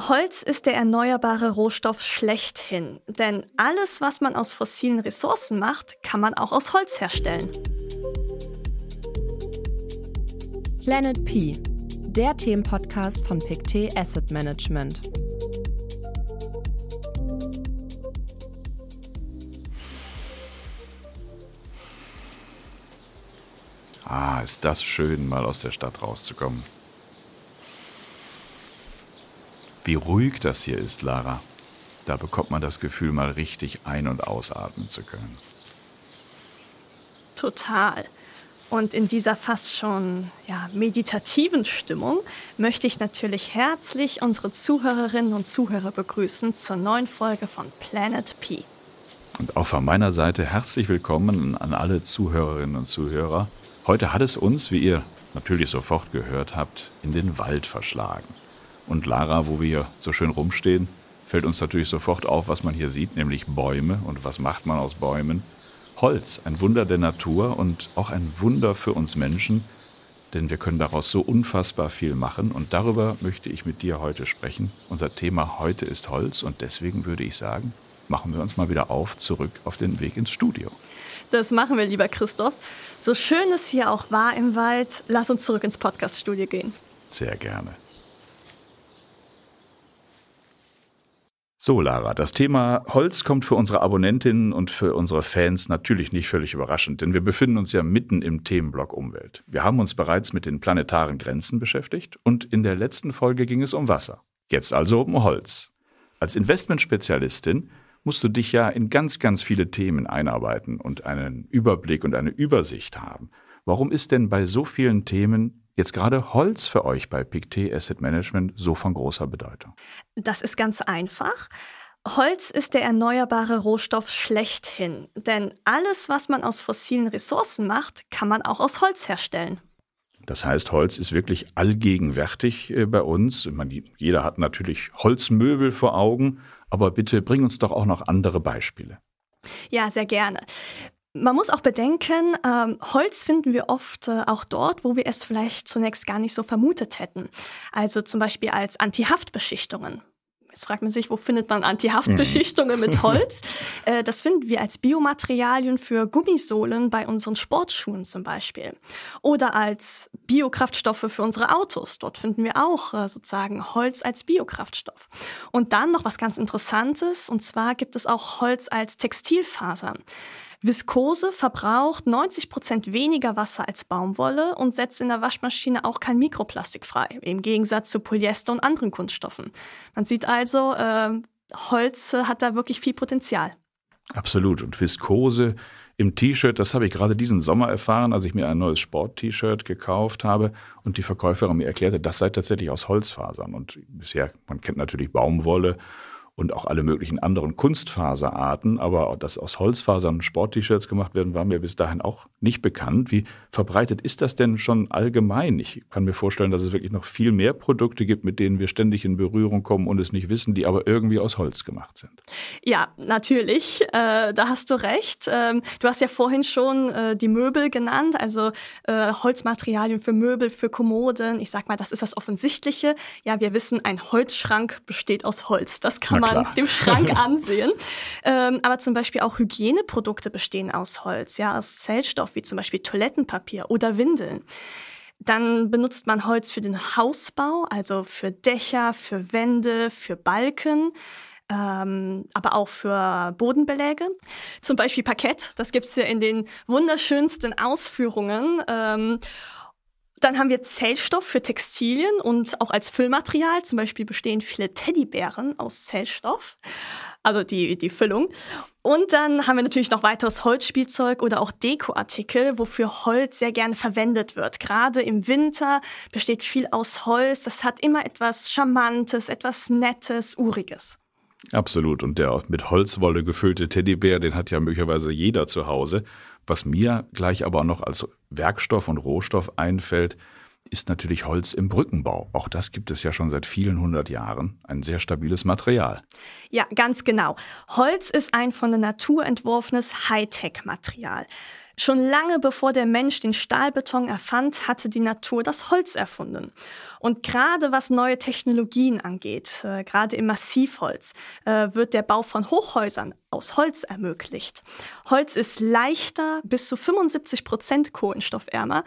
Holz ist der erneuerbare Rohstoff schlechthin, denn alles, was man aus fossilen Ressourcen macht, kann man auch aus Holz herstellen. Planet P, der Themenpodcast von PICT Asset Management. Ah, ist das schön, mal aus der Stadt rauszukommen. Wie ruhig das hier ist, Lara. Da bekommt man das Gefühl, mal richtig ein- und ausatmen zu können. Total. Und in dieser fast schon ja, meditativen Stimmung möchte ich natürlich herzlich unsere Zuhörerinnen und Zuhörer begrüßen zur neuen Folge von Planet P. Und auch von meiner Seite herzlich willkommen an alle Zuhörerinnen und Zuhörer. Heute hat es uns, wie ihr natürlich sofort gehört habt, in den Wald verschlagen. Und Lara, wo wir hier so schön rumstehen, fällt uns natürlich sofort auf, was man hier sieht, nämlich Bäume. Und was macht man aus Bäumen? Holz, ein Wunder der Natur und auch ein Wunder für uns Menschen, denn wir können daraus so unfassbar viel machen. Und darüber möchte ich mit dir heute sprechen. Unser Thema heute ist Holz und deswegen würde ich sagen, machen wir uns mal wieder auf, zurück auf den Weg ins Studio. Das machen wir, lieber Christoph. So schön es hier auch war im Wald, lass uns zurück ins Podcaststudio gehen. Sehr gerne. So, Lara, das Thema Holz kommt für unsere Abonnentinnen und für unsere Fans natürlich nicht völlig überraschend, denn wir befinden uns ja mitten im Themenblock Umwelt. Wir haben uns bereits mit den planetaren Grenzen beschäftigt und in der letzten Folge ging es um Wasser. Jetzt also um Holz. Als Investmentspezialistin musst du dich ja in ganz, ganz viele Themen einarbeiten und einen Überblick und eine Übersicht haben. Warum ist denn bei so vielen Themen jetzt gerade Holz für euch bei PICT Asset Management so von großer Bedeutung? Das ist ganz einfach. Holz ist der erneuerbare Rohstoff schlechthin, denn alles, was man aus fossilen Ressourcen macht, kann man auch aus Holz herstellen. Das heißt, Holz ist wirklich allgegenwärtig äh, bei uns. Meine, jeder hat natürlich Holzmöbel vor Augen, aber bitte bring uns doch auch noch andere Beispiele. Ja, sehr gerne. Man muss auch bedenken, ähm, Holz finden wir oft äh, auch dort, wo wir es vielleicht zunächst gar nicht so vermutet hätten. Also zum Beispiel als Antihaftbeschichtungen. Jetzt fragt man sich, wo findet man Antihaftbeschichtungen mit Holz? Äh, das finden wir als Biomaterialien für Gummisohlen bei unseren Sportschuhen zum Beispiel. Oder als Biokraftstoffe für unsere Autos. Dort finden wir auch äh, sozusagen Holz als Biokraftstoff. Und dann noch was ganz Interessantes, und zwar gibt es auch Holz als Textilfaser. Viskose verbraucht 90 Prozent weniger Wasser als Baumwolle und setzt in der Waschmaschine auch kein Mikroplastik frei, im Gegensatz zu Polyester und anderen Kunststoffen. Man sieht also, äh, Holz hat da wirklich viel Potenzial. Absolut. Und Viskose im T-Shirt, das habe ich gerade diesen Sommer erfahren, als ich mir ein neues Sport-T-Shirt gekauft habe und die Verkäuferin mir erklärte, das sei tatsächlich aus Holzfasern. Und bisher, man kennt natürlich Baumwolle und auch alle möglichen anderen Kunstfaserarten. Aber dass aus Holzfasern Sport-T-Shirts gemacht werden, war mir bis dahin auch nicht bekannt. Wie verbreitet ist das denn schon allgemein? Ich kann mir vorstellen, dass es wirklich noch viel mehr Produkte gibt, mit denen wir ständig in Berührung kommen und es nicht wissen, die aber irgendwie aus Holz gemacht sind. Ja, natürlich. Äh, da hast du recht. Ähm, du hast ja vorhin schon äh, die Möbel genannt, also äh, Holzmaterialien für Möbel, für Kommoden. Ich sag mal, das ist das Offensichtliche. Ja, wir wissen, ein Holzschrank besteht aus Holz. Das kann man dem Schrank ansehen. Ähm, aber zum Beispiel auch Hygieneprodukte bestehen aus Holz, ja, aus Zellstoff, wie zum Beispiel Toilettenpapier oder Windeln. Dann benutzt man Holz für den Hausbau, also für Dächer, für Wände, für Balken. Ähm, aber auch für Bodenbeläge. Zum Beispiel Parkett, das gibt's ja in den wunderschönsten Ausführungen. Ähm, dann haben wir Zellstoff für Textilien und auch als Füllmaterial. Zum Beispiel bestehen viele Teddybären aus Zellstoff, also die, die Füllung. Und dann haben wir natürlich noch weiteres Holzspielzeug oder auch Dekoartikel, wofür Holz sehr gerne verwendet wird. Gerade im Winter besteht viel aus Holz. Das hat immer etwas Charmantes, etwas Nettes, Uriges. Absolut. Und der mit Holzwolle gefüllte Teddybär, den hat ja möglicherweise jeder zu Hause. Was mir gleich aber noch als Werkstoff und Rohstoff einfällt, ist natürlich Holz im Brückenbau. Auch das gibt es ja schon seit vielen hundert Jahren. Ein sehr stabiles Material. Ja, ganz genau. Holz ist ein von der Natur entworfenes Hightech-Material. Schon lange bevor der Mensch den Stahlbeton erfand, hatte die Natur das Holz erfunden. Und gerade was neue Technologien angeht, äh, gerade im Massivholz, äh, wird der Bau von Hochhäusern aus Holz ermöglicht. Holz ist leichter, bis zu 75 Prozent kohlenstoffärmer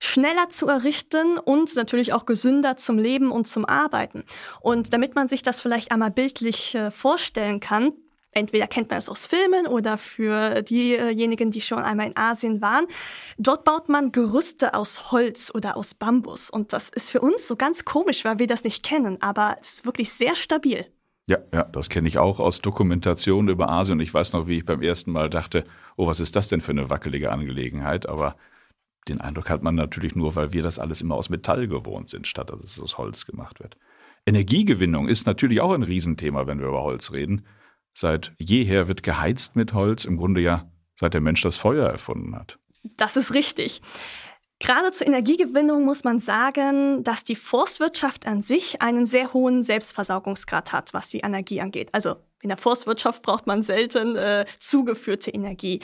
schneller zu errichten und natürlich auch gesünder zum Leben und zum Arbeiten. Und damit man sich das vielleicht einmal bildlich äh, vorstellen kann, Entweder kennt man es aus Filmen oder für diejenigen, die schon einmal in Asien waren. Dort baut man Gerüste aus Holz oder aus Bambus. Und das ist für uns so ganz komisch, weil wir das nicht kennen. Aber es ist wirklich sehr stabil. Ja, ja, das kenne ich auch aus Dokumentationen über Asien. Ich weiß noch, wie ich beim ersten Mal dachte, oh, was ist das denn für eine wackelige Angelegenheit? Aber den Eindruck hat man natürlich nur, weil wir das alles immer aus Metall gewohnt sind, statt dass es aus Holz gemacht wird. Energiegewinnung ist natürlich auch ein Riesenthema, wenn wir über Holz reden. Seit jeher wird geheizt mit Holz, im Grunde ja seit der Mensch das Feuer erfunden hat. Das ist richtig. Gerade zur Energiegewinnung muss man sagen, dass die Forstwirtschaft an sich einen sehr hohen Selbstversorgungsgrad hat, was die Energie angeht. Also in der Forstwirtschaft braucht man selten äh, zugeführte Energie.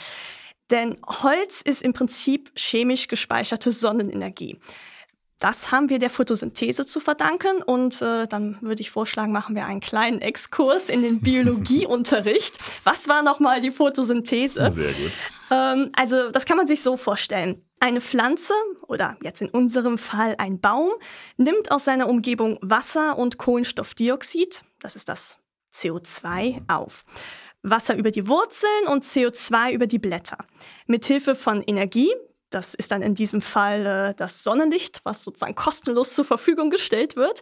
Denn Holz ist im Prinzip chemisch gespeicherte Sonnenenergie. Das haben wir der Photosynthese zu verdanken und äh, dann würde ich vorschlagen, machen wir einen kleinen Exkurs in den Biologieunterricht. Was war nochmal die Photosynthese? Sehr gut. Ähm, also das kann man sich so vorstellen. Eine Pflanze oder jetzt in unserem Fall ein Baum nimmt aus seiner Umgebung Wasser und Kohlenstoffdioxid, das ist das CO2, auf. Wasser über die Wurzeln und CO2 über die Blätter. Mithilfe von Energie, das ist dann in diesem Fall äh, das Sonnenlicht, was sozusagen kostenlos zur Verfügung gestellt wird,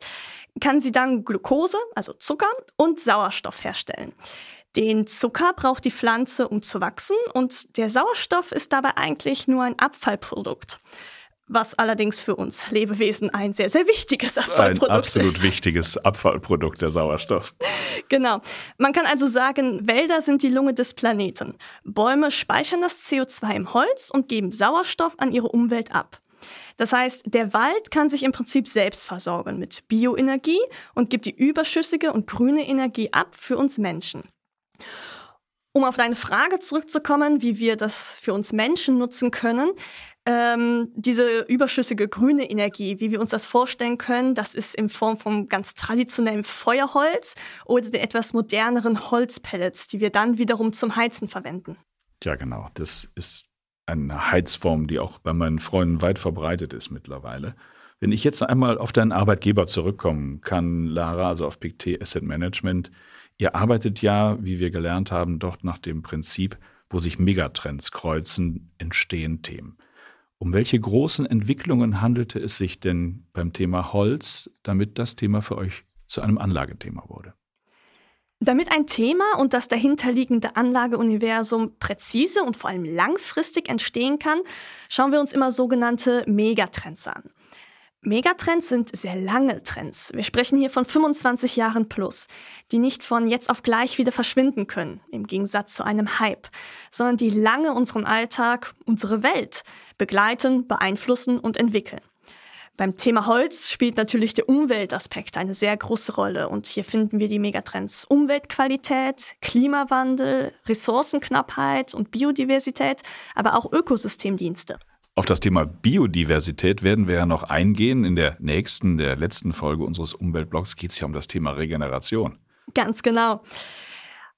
kann sie dann Glucose, also Zucker und Sauerstoff herstellen. Den Zucker braucht die Pflanze, um zu wachsen und der Sauerstoff ist dabei eigentlich nur ein Abfallprodukt was allerdings für uns Lebewesen ein sehr, sehr wichtiges Abfallprodukt ist. Ein absolut wichtiges Abfallprodukt, der Sauerstoff. Genau. Man kann also sagen, Wälder sind die Lunge des Planeten. Bäume speichern das CO2 im Holz und geben Sauerstoff an ihre Umwelt ab. Das heißt, der Wald kann sich im Prinzip selbst versorgen mit Bioenergie und gibt die überschüssige und grüne Energie ab für uns Menschen. Um auf deine Frage zurückzukommen, wie wir das für uns Menschen nutzen können, ähm, diese überschüssige grüne Energie, wie wir uns das vorstellen können, das ist in Form von ganz traditionellem Feuerholz oder den etwas moderneren Holzpellets, die wir dann wiederum zum Heizen verwenden. Ja, genau. Das ist eine Heizform, die auch bei meinen Freunden weit verbreitet ist mittlerweile. Wenn ich jetzt einmal auf deinen Arbeitgeber zurückkommen kann, Lara, also auf PicT Asset Management, ihr arbeitet ja, wie wir gelernt haben, dort nach dem Prinzip, wo sich Megatrends kreuzen, entstehen Themen. Um welche großen Entwicklungen handelte es sich denn beim Thema Holz, damit das Thema für euch zu einem Anlagethema wurde? Damit ein Thema und das dahinterliegende Anlageuniversum präzise und vor allem langfristig entstehen kann, schauen wir uns immer sogenannte Megatrends an. Megatrends sind sehr lange Trends. Wir sprechen hier von 25 Jahren plus, die nicht von jetzt auf gleich wieder verschwinden können, im Gegensatz zu einem Hype, sondern die lange unseren Alltag, unsere Welt begleiten, beeinflussen und entwickeln. Beim Thema Holz spielt natürlich der Umweltaspekt eine sehr große Rolle und hier finden wir die Megatrends Umweltqualität, Klimawandel, Ressourcenknappheit und Biodiversität, aber auch Ökosystemdienste. Auf das Thema Biodiversität werden wir ja noch eingehen. In der nächsten, der letzten Folge unseres Umweltblogs geht es ja um das Thema Regeneration. Ganz genau.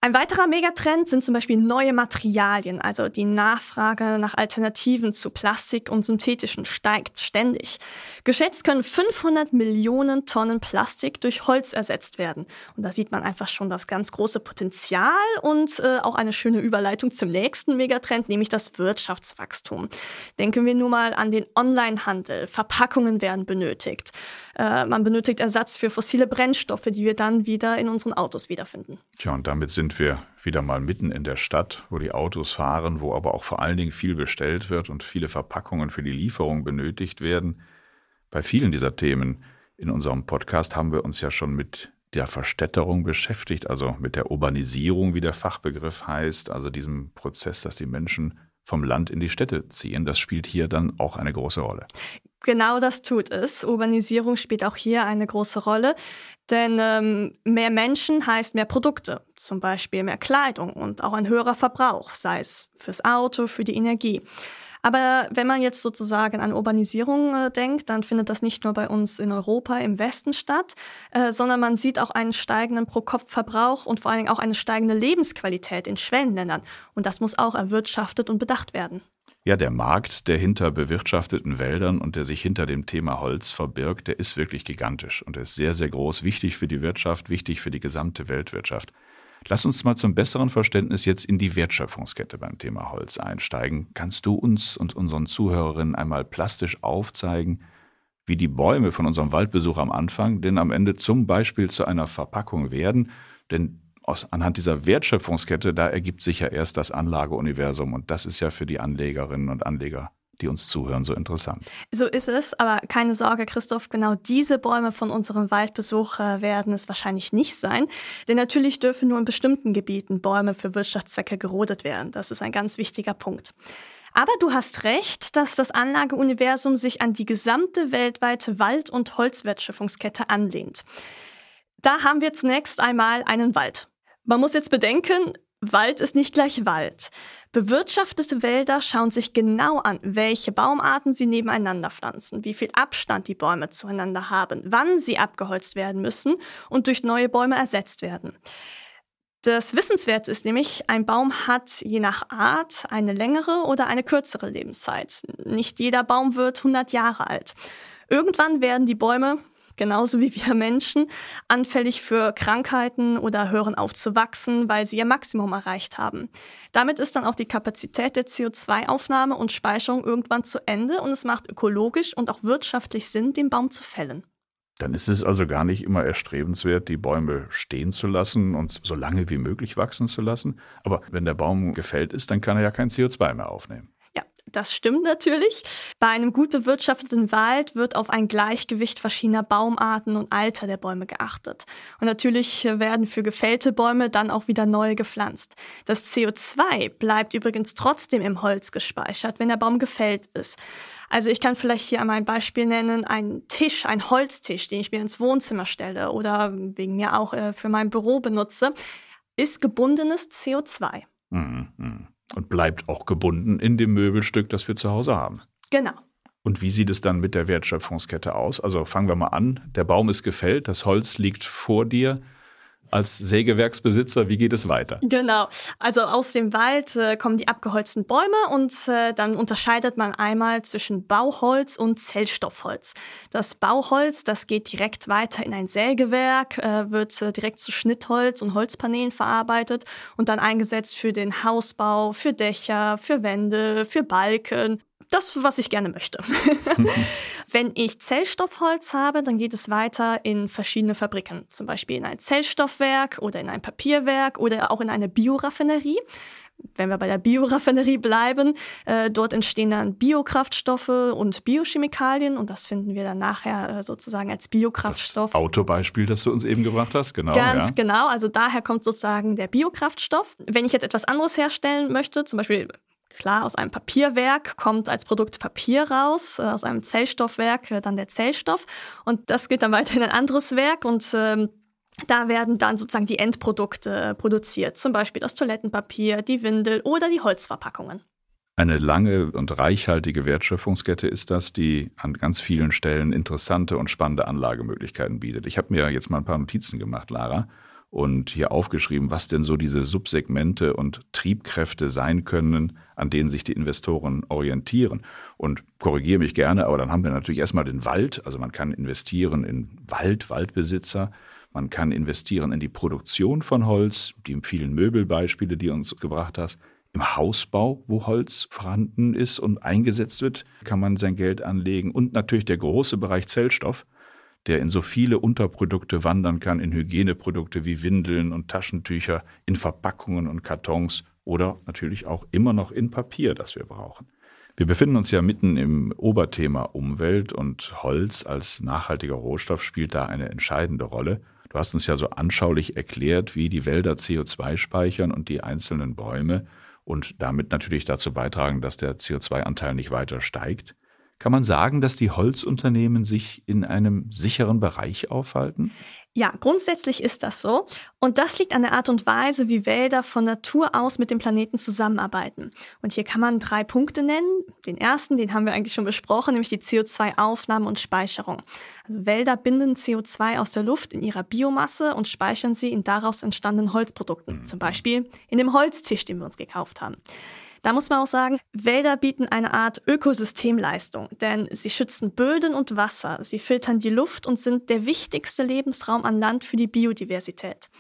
Ein weiterer Megatrend sind zum Beispiel neue Materialien, also die Nachfrage nach Alternativen zu Plastik und Synthetischen steigt ständig. Geschätzt können 500 Millionen Tonnen Plastik durch Holz ersetzt werden. Und da sieht man einfach schon das ganz große Potenzial und äh, auch eine schöne Überleitung zum nächsten Megatrend, nämlich das Wirtschaftswachstum. Denken wir nur mal an den Onlinehandel. Verpackungen werden benötigt. Äh, man benötigt Ersatz für fossile Brennstoffe, die wir dann wieder in unseren Autos wiederfinden. Tja, und damit sind wir wieder mal mitten in der Stadt, wo die Autos fahren, wo aber auch vor allen Dingen viel bestellt wird und viele Verpackungen für die Lieferung benötigt werden. Bei vielen dieser Themen in unserem Podcast haben wir uns ja schon mit der Verstädterung beschäftigt, also mit der Urbanisierung, wie der Fachbegriff heißt, also diesem Prozess, dass die Menschen vom Land in die Städte ziehen. Das spielt hier dann auch eine große Rolle. Genau das tut es. Urbanisierung spielt auch hier eine große Rolle, denn ähm, mehr Menschen heißt mehr Produkte, zum Beispiel mehr Kleidung und auch ein höherer Verbrauch, sei es fürs Auto, für die Energie. Aber wenn man jetzt sozusagen an Urbanisierung äh, denkt, dann findet das nicht nur bei uns in Europa im Westen statt, äh, sondern man sieht auch einen steigenden Pro-Kopf-Verbrauch und vor allen Dingen auch eine steigende Lebensqualität in Schwellenländern. Und das muss auch erwirtschaftet und bedacht werden. Ja, der Markt, der hinter bewirtschafteten Wäldern und der sich hinter dem Thema Holz verbirgt, der ist wirklich gigantisch und er ist sehr, sehr groß, wichtig für die Wirtschaft, wichtig für die gesamte Weltwirtschaft. Lass uns mal zum besseren Verständnis jetzt in die Wertschöpfungskette beim Thema Holz einsteigen. Kannst du uns und unseren Zuhörerinnen einmal plastisch aufzeigen, wie die Bäume von unserem Waldbesuch am Anfang denn am Ende zum Beispiel zu einer Verpackung werden? Denn aus, anhand dieser Wertschöpfungskette, da ergibt sich ja erst das Anlageuniversum und das ist ja für die Anlegerinnen und Anleger die uns zuhören, so interessant. So ist es, aber keine Sorge, Christoph, genau diese Bäume von unserem Waldbesuch werden es wahrscheinlich nicht sein. Denn natürlich dürfen nur in bestimmten Gebieten Bäume für Wirtschaftszwecke gerodet werden. Das ist ein ganz wichtiger Punkt. Aber du hast recht, dass das Anlageuniversum sich an die gesamte weltweite Wald- und Holzwertschöpfungskette anlehnt. Da haben wir zunächst einmal einen Wald. Man muss jetzt bedenken, Wald ist nicht gleich Wald. Bewirtschaftete Wälder schauen sich genau an, welche Baumarten sie nebeneinander pflanzen, wie viel Abstand die Bäume zueinander haben, wann sie abgeholzt werden müssen und durch neue Bäume ersetzt werden. Das Wissenswerte ist nämlich, ein Baum hat je nach Art eine längere oder eine kürzere Lebenszeit. Nicht jeder Baum wird 100 Jahre alt. Irgendwann werden die Bäume genauso wie wir Menschen, anfällig für Krankheiten oder hören auf zu wachsen, weil sie ihr Maximum erreicht haben. Damit ist dann auch die Kapazität der CO2-Aufnahme und Speicherung irgendwann zu Ende und es macht ökologisch und auch wirtschaftlich Sinn, den Baum zu fällen. Dann ist es also gar nicht immer erstrebenswert, die Bäume stehen zu lassen und so lange wie möglich wachsen zu lassen. Aber wenn der Baum gefällt ist, dann kann er ja kein CO2 mehr aufnehmen. Das stimmt natürlich. Bei einem gut bewirtschafteten Wald wird auf ein Gleichgewicht verschiedener Baumarten und Alter der Bäume geachtet. Und natürlich werden für gefällte Bäume dann auch wieder neue gepflanzt. Das CO2 bleibt übrigens trotzdem im Holz gespeichert, wenn der Baum gefällt ist. Also ich kann vielleicht hier einmal ein Beispiel nennen, ein Tisch, ein Holztisch, den ich mir ins Wohnzimmer stelle oder wegen mir auch äh, für mein Büro benutze, ist gebundenes CO2. Mhm. Und bleibt auch gebunden in dem Möbelstück, das wir zu Hause haben. Genau. Und wie sieht es dann mit der Wertschöpfungskette aus? Also fangen wir mal an. Der Baum ist gefällt, das Holz liegt vor dir als Sägewerksbesitzer, wie geht es weiter? Genau. Also aus dem Wald äh, kommen die abgeholzten Bäume und äh, dann unterscheidet man einmal zwischen Bauholz und Zellstoffholz. Das Bauholz, das geht direkt weiter in ein Sägewerk, äh, wird äh, direkt zu Schnittholz und Holzpaneelen verarbeitet und dann eingesetzt für den Hausbau, für Dächer, für Wände, für Balken das, was ich gerne möchte. Wenn ich Zellstoffholz habe, dann geht es weiter in verschiedene Fabriken, zum Beispiel in ein Zellstoffwerk oder in ein Papierwerk oder auch in eine Bioraffinerie. Wenn wir bei der Bioraffinerie bleiben, äh, dort entstehen dann Biokraftstoffe und Biochemikalien und das finden wir dann nachher äh, sozusagen als Biokraftstoff. Das Autobeispiel, das du uns eben gebracht hast, genau. Ganz ja. genau, also daher kommt sozusagen der Biokraftstoff. Wenn ich jetzt etwas anderes herstellen möchte, zum Beispiel Klar, aus einem Papierwerk kommt als Produkt Papier raus, äh, aus einem Zellstoffwerk äh, dann der Zellstoff und das geht dann weiter in ein anderes Werk und ähm, da werden dann sozusagen die Endprodukte äh, produziert, zum Beispiel das Toilettenpapier, die Windel oder die Holzverpackungen. Eine lange und reichhaltige Wertschöpfungskette ist das, die an ganz vielen Stellen interessante und spannende Anlagemöglichkeiten bietet. Ich habe mir jetzt mal ein paar Notizen gemacht, Lara und hier aufgeschrieben, was denn so diese Subsegmente und Triebkräfte sein können, an denen sich die Investoren orientieren. Und korrigiere mich gerne, aber dann haben wir natürlich erstmal den Wald. Also man kann investieren in Wald, Waldbesitzer. Man kann investieren in die Produktion von Holz, die vielen Möbelbeispiele, die du uns gebracht hast. Im Hausbau, wo Holz vorhanden ist und eingesetzt wird, kann man sein Geld anlegen. Und natürlich der große Bereich Zellstoff der in so viele Unterprodukte wandern kann, in Hygieneprodukte wie Windeln und Taschentücher, in Verpackungen und Kartons oder natürlich auch immer noch in Papier, das wir brauchen. Wir befinden uns ja mitten im Oberthema Umwelt und Holz als nachhaltiger Rohstoff spielt da eine entscheidende Rolle. Du hast uns ja so anschaulich erklärt, wie die Wälder CO2 speichern und die einzelnen Bäume und damit natürlich dazu beitragen, dass der CO2-Anteil nicht weiter steigt. Kann man sagen, dass die Holzunternehmen sich in einem sicheren Bereich aufhalten? Ja, grundsätzlich ist das so. Und das liegt an der Art und Weise, wie Wälder von Natur aus mit dem Planeten zusammenarbeiten. Und hier kann man drei Punkte nennen. Den ersten, den haben wir eigentlich schon besprochen, nämlich die CO2-Aufnahme und Speicherung. Also Wälder binden CO2 aus der Luft in ihrer Biomasse und speichern sie in daraus entstandenen Holzprodukten. Zum Beispiel in dem Holztisch, den wir uns gekauft haben. Da muss man auch sagen, Wälder bieten eine Art Ökosystemleistung, denn sie schützen Böden und Wasser, sie filtern die Luft und sind der wichtigste Lebensraum an Land für die Biodiversität.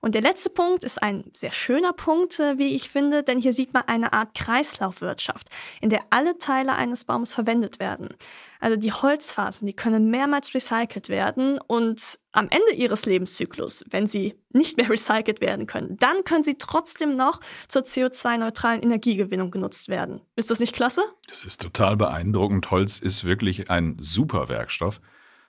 Und der letzte Punkt ist ein sehr schöner Punkt, äh, wie ich finde, denn hier sieht man eine Art Kreislaufwirtschaft, in der alle Teile eines Baums verwendet werden. Also die Holzfasern, die können mehrmals recycelt werden und am Ende ihres Lebenszyklus, wenn sie nicht mehr recycelt werden können, dann können sie trotzdem noch zur CO2-neutralen Energiegewinnung genutzt werden. Ist das nicht klasse? Das ist total beeindruckend. Holz ist wirklich ein super Werkstoff.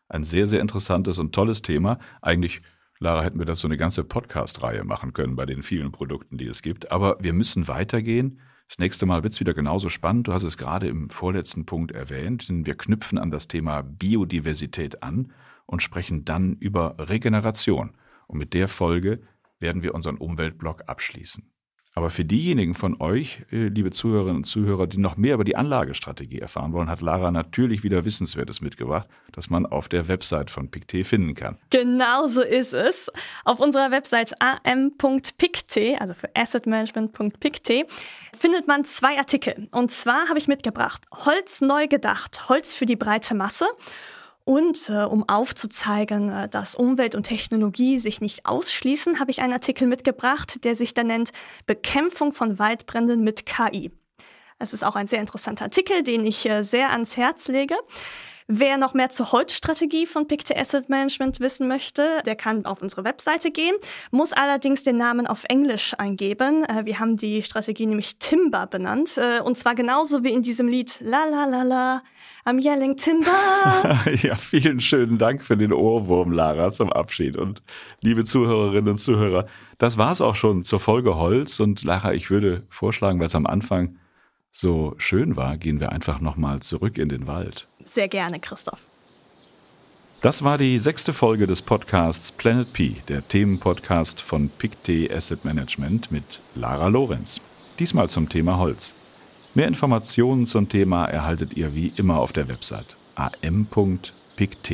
Ein sehr, sehr interessantes und tolles Thema. Eigentlich Lara, hätten wir das so eine ganze Podcast-Reihe machen können bei den vielen Produkten, die es gibt. Aber wir müssen weitergehen. Das nächste Mal wird es wieder genauso spannend. Du hast es gerade im vorletzten Punkt erwähnt. Denn wir knüpfen an das Thema Biodiversität an und sprechen dann über Regeneration. Und mit der Folge werden wir unseren Umweltblock abschließen. Aber für diejenigen von euch, äh, liebe Zuhörerinnen und Zuhörer, die noch mehr über die Anlagestrategie erfahren wollen, hat Lara natürlich wieder Wissenswertes mitgebracht, das man auf der Website von Pictet finden kann. Genau so ist es. Auf unserer Website am.pictet, also für assetmanagement.pictet, findet man zwei Artikel. Und zwar habe ich mitgebracht Holz neu gedacht, Holz für die breite Masse und äh, um aufzuzeigen, äh, dass Umwelt und Technologie sich nicht ausschließen, habe ich einen Artikel mitgebracht, der sich da nennt Bekämpfung von Waldbränden mit KI. Es ist auch ein sehr interessanter Artikel, den ich äh, sehr ans Herz lege. Wer noch mehr zur Holzstrategie von Picte Asset Management wissen möchte, der kann auf unsere Webseite gehen, muss allerdings den Namen auf Englisch eingeben. Äh, wir haben die Strategie nämlich Timber benannt äh, und zwar genauso wie in diesem Lied La La La La I'm yelling Timber. ja, vielen schönen Dank für den Ohrwurm, Lara, zum Abschied. Und liebe Zuhörerinnen und Zuhörer, das war's auch schon zur Folge Holz. Und Lara, ich würde vorschlagen, weil es am Anfang so schön war, gehen wir einfach nochmal zurück in den Wald. Sehr gerne, Christoph. Das war die sechste Folge des Podcasts Planet P, der Themenpodcast von PICT Asset Management mit Lara Lorenz. Diesmal zum Thema Holz. Mehr Informationen zum Thema erhaltet ihr wie immer auf der Website am.pict.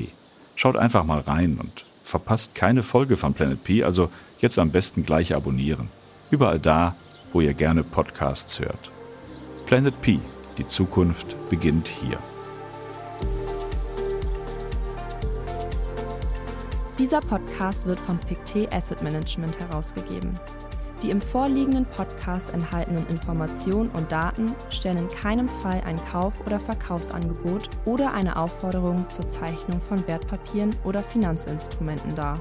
Schaut einfach mal rein und verpasst keine Folge von Planet P, also jetzt am besten gleich abonnieren. Überall da, wo ihr gerne Podcasts hört. Planet P, die Zukunft beginnt hier. Dieser Podcast wird von Pictet Asset Management herausgegeben. Die im vorliegenden Podcast enthaltenen Informationen und Daten stellen in keinem Fall ein Kauf- oder Verkaufsangebot oder eine Aufforderung zur Zeichnung von Wertpapieren oder Finanzinstrumenten dar.